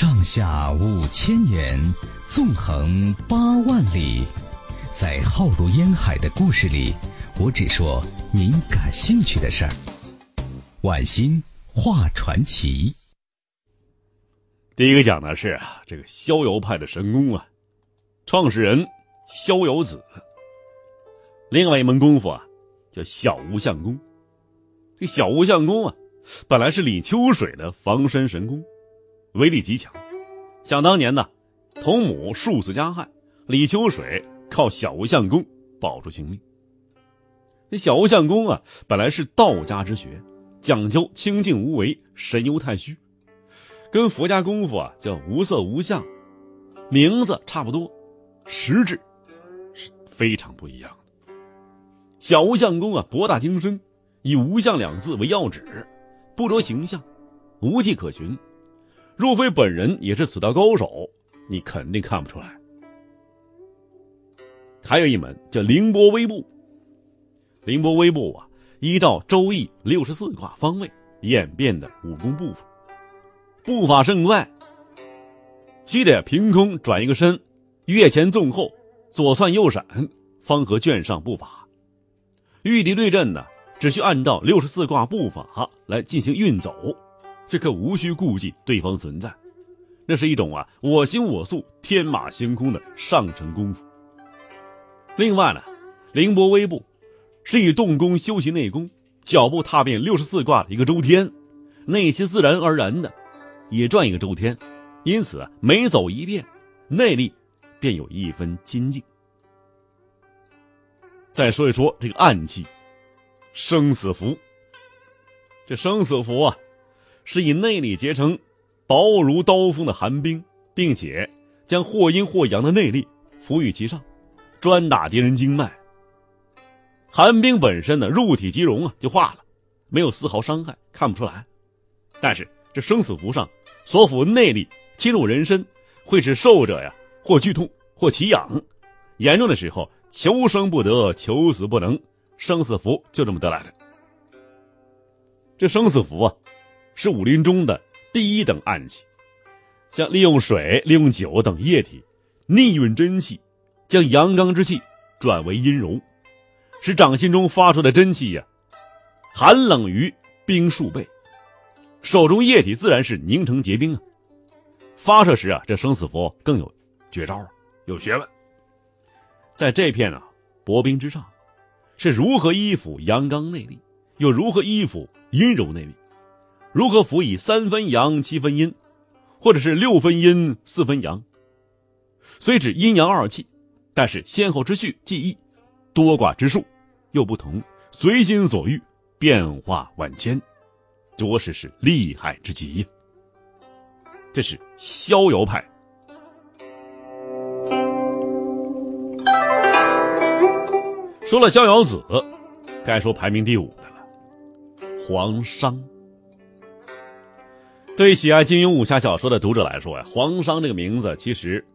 上下五千年，纵横八万里，在浩如烟海的故事里，我只说您感兴趣的事儿。晚星画传奇。第一个讲的是，这个逍遥派的神功啊，创始人逍遥子。另外一门功夫啊，叫小无相功。这小无相功啊，本来是李秋水的防身神功。威力极强，想当年呢，同母数次加害，李秋水靠小无相功保住性命。那小无相功啊，本来是道家之学，讲究清净无为、神游太虚，跟佛家功夫啊叫无色无相，名字差不多，实质是非常不一样的。小无相功啊，博大精深，以无相两字为要旨，不着形象，无迹可寻。若非本人也是此道高手，你肯定看不出来。还有一门叫凌波微步。凌波微步啊，依照《周易》六十四卦方位演变的武功步法，步法甚快，须得凭空转一个身，跃前纵后，左窜右闪，方合卷上步法。御敌对阵呢，只需按照六十四卦步法来进行运走。这可无需顾忌对方存在，那是一种啊我行我素、天马行空的上乘功夫。另外呢，凌波微步是以动功修习内功，脚步踏遍六十四卦的一个周天，内心自然而然的也转一个周天，因此啊每走一遍，内力便有一分精进。再说一说这个暗器，生死符。这生死符啊。是以内力结成薄如刀锋的寒冰，并且将或阴或阳的内力赋予其上，专打敌人经脉。寒冰本身呢，入体即溶啊，就化了，没有丝毫伤害，看不出来。但是这生死符上所附内力侵入人身，会使受者呀或剧痛或奇痒，严重的时候求生不得，求死不能。生死符就这么得来的。这生死符啊。是武林中的第一等暗器，像利用水、利用酒等液体逆运真气，将阳刚之气转为阴柔，使掌心中发出的真气呀，寒冷于冰数倍，手中液体自然是凝成结冰啊。发射时啊，这生死符更有绝招，有学问。在这片啊薄冰之上，是如何依附阳刚内力，又如何依附阴柔内力？如何辅以三分阳七分阴，或者是六分阴四分阳？虽指阴阳二气，但是先后之序记忆，多寡之数又不同，随心所欲，变化万千，着实是厉害之极。这是逍遥派。说了逍遥子，该说排名第五的了，黄商。对喜爱金庸武侠小说的读者来说呀，黄商这个名字其实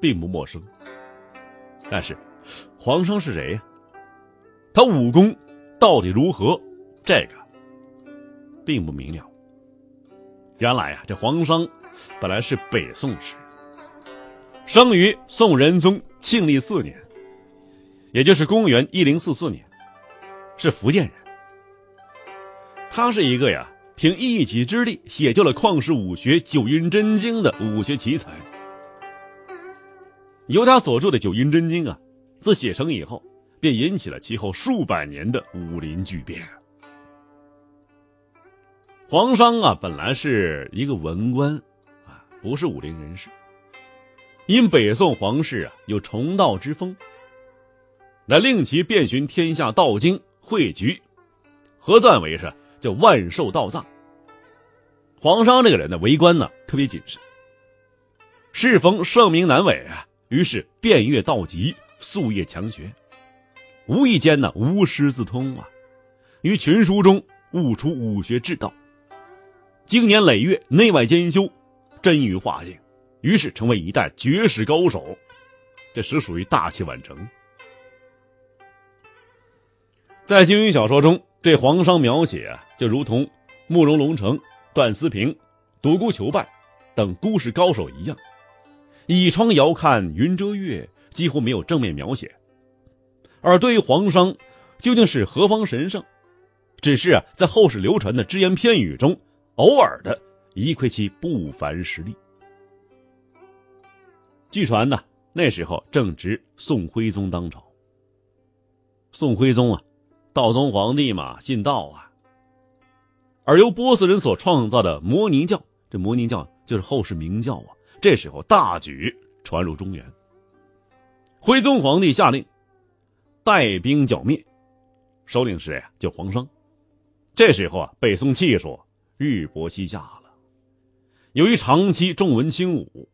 并不陌生。但是，黄商是谁呀？他武功到底如何？这个并不明了。原来呀，这黄商本来是北宋时，生于宋仁宗庆历四年，也就是公元一零四四年，是福建人。他是一个呀。凭一己之力写就了旷世武学《九阴真经》的武学奇才。由他所著的《九阴真经》啊，自写成以后，便引起了其后数百年的武林巨变。黄商啊，本来是一个文官，啊，不是武林人士。因北宋皇室啊有崇道之风，来令其遍寻天下道经汇聚，合赞为是。叫万寿道藏。黄商这个人呢，为官呢特别谨慎。适逢盛名难违啊，于是遍阅道籍，夙夜强学。无意间呢，无师自通啊，于群书中悟出武学之道。经年累月，内外兼修，臻于化境，于是成为一代绝世高手。这实属于大器晚成。在金庸小说中。对黄商描写啊就如同慕容龙城、段思平、独孤求败、等孤世高手一样，倚窗遥看云遮月，几乎没有正面描写。而对于黄商，究竟是何方神圣，只是啊，在后世流传的只言片语中，偶尔的一窥其不凡实力。据传呢，那时候正值宋徽宗当朝。宋徽宗啊，道宗皇帝嘛，信道啊。而由波斯人所创造的摩尼教，这摩尼教就是后世明教啊。这时候大举传入中原。徽宗皇帝下令带兵剿灭，首领是谁啊？叫黄商。这时候啊，北宋气数日薄西下了。由于长期重文轻武。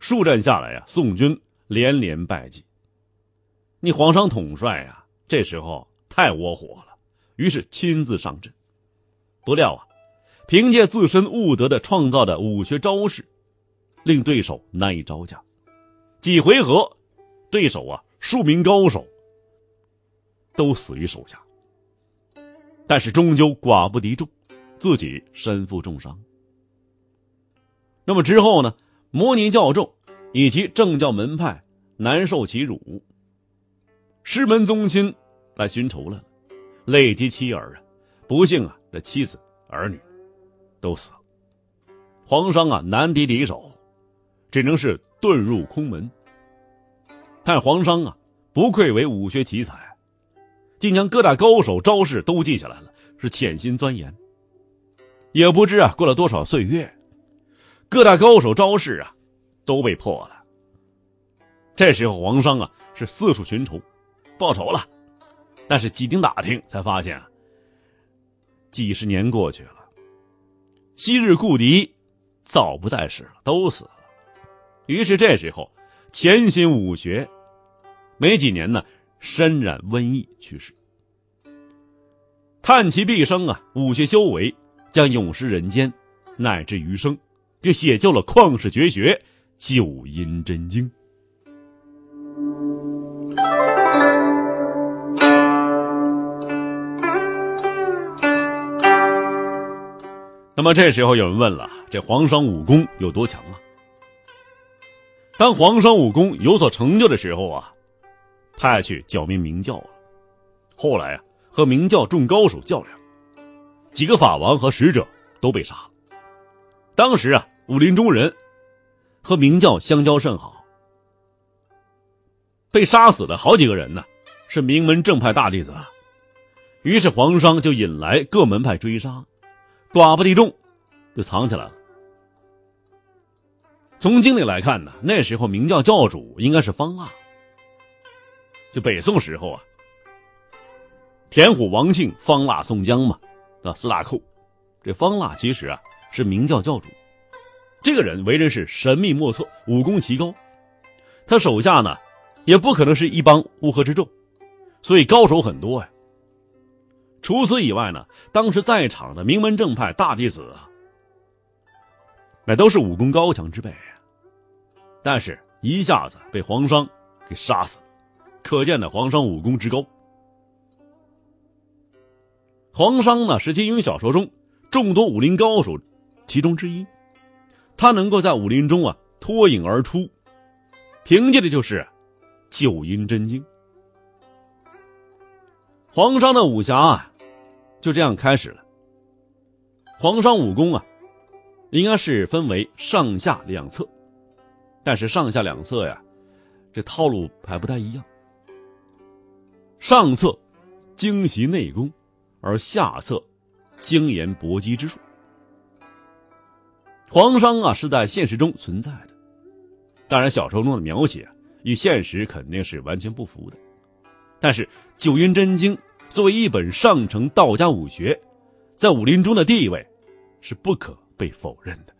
数战下来啊，宋军连连败绩。你皇上统帅呀，这时候太窝火了，于是亲自上阵。不料啊，凭借自身悟得的创造的武学招式，令对手难以招架。几回合，对手啊数名高手都死于手下。但是终究寡不敌众，自己身负重伤。那么之后呢？摩尼教众以及正教门派难受其辱，师门宗亲来寻仇了，累及妻儿啊！不幸啊，这妻子儿女都死了。皇商啊难敌敌手，只能是遁入空门。但皇商啊不愧为武学奇才，竟将各大高手招式都记下来了，是潜心钻研。也不知啊过了多少岁月。各大高手招式啊，都被破了。这时候皇商啊是四处寻仇，报仇了。但是几经打听，才发现啊，几十年过去了，昔日故敌早不在世了，都死了。于是这时候潜心武学，没几年呢，身染瘟疫去世。叹其毕生啊，武学修为将永失人间，乃至余生。这写就了旷世绝学《九阴真经》。那么这时候有人问了：这皇商武功有多强啊？当皇商武功有所成就的时候啊，派去剿灭明教了。后来啊，和明教众高手较量，几个法王和使者都被杀了。当时啊，武林中人和明教相交甚好，被杀死的好几个人呢，是名门正派大弟子。于是皇商就引来各门派追杀，寡不敌众，就藏起来了。从经历来看呢，那时候明教教主应该是方腊。就北宋时候啊，田虎、王庆、方腊、宋江嘛，啊四大寇。这方腊其实啊。是明教教主，这个人为人是神秘莫测，武功奇高。他手下呢，也不可能是一帮乌合之众，所以高手很多呀。除此以外呢，当时在场的名门正派大弟子，那都是武功高强之辈。但是，一下子被黄商给杀死了，可见的黄商武功之高。黄商呢，是金庸小说中众多武林高手。其中之一，他能够在武林中啊脱颖而出，凭借的就是九阴真经。黄商的武侠啊，就这样开始了。皇商武功啊，应该是分为上下两侧，但是上下两侧呀，这套路还不太一样。上策精习内功，而下策精研搏击之术。皇商啊，是在现实中存在的，当然，小说中的描写与现实肯定是完全不符的。但是，《九阴真经》作为一本上乘道家武学，在武林中的地位是不可被否认的。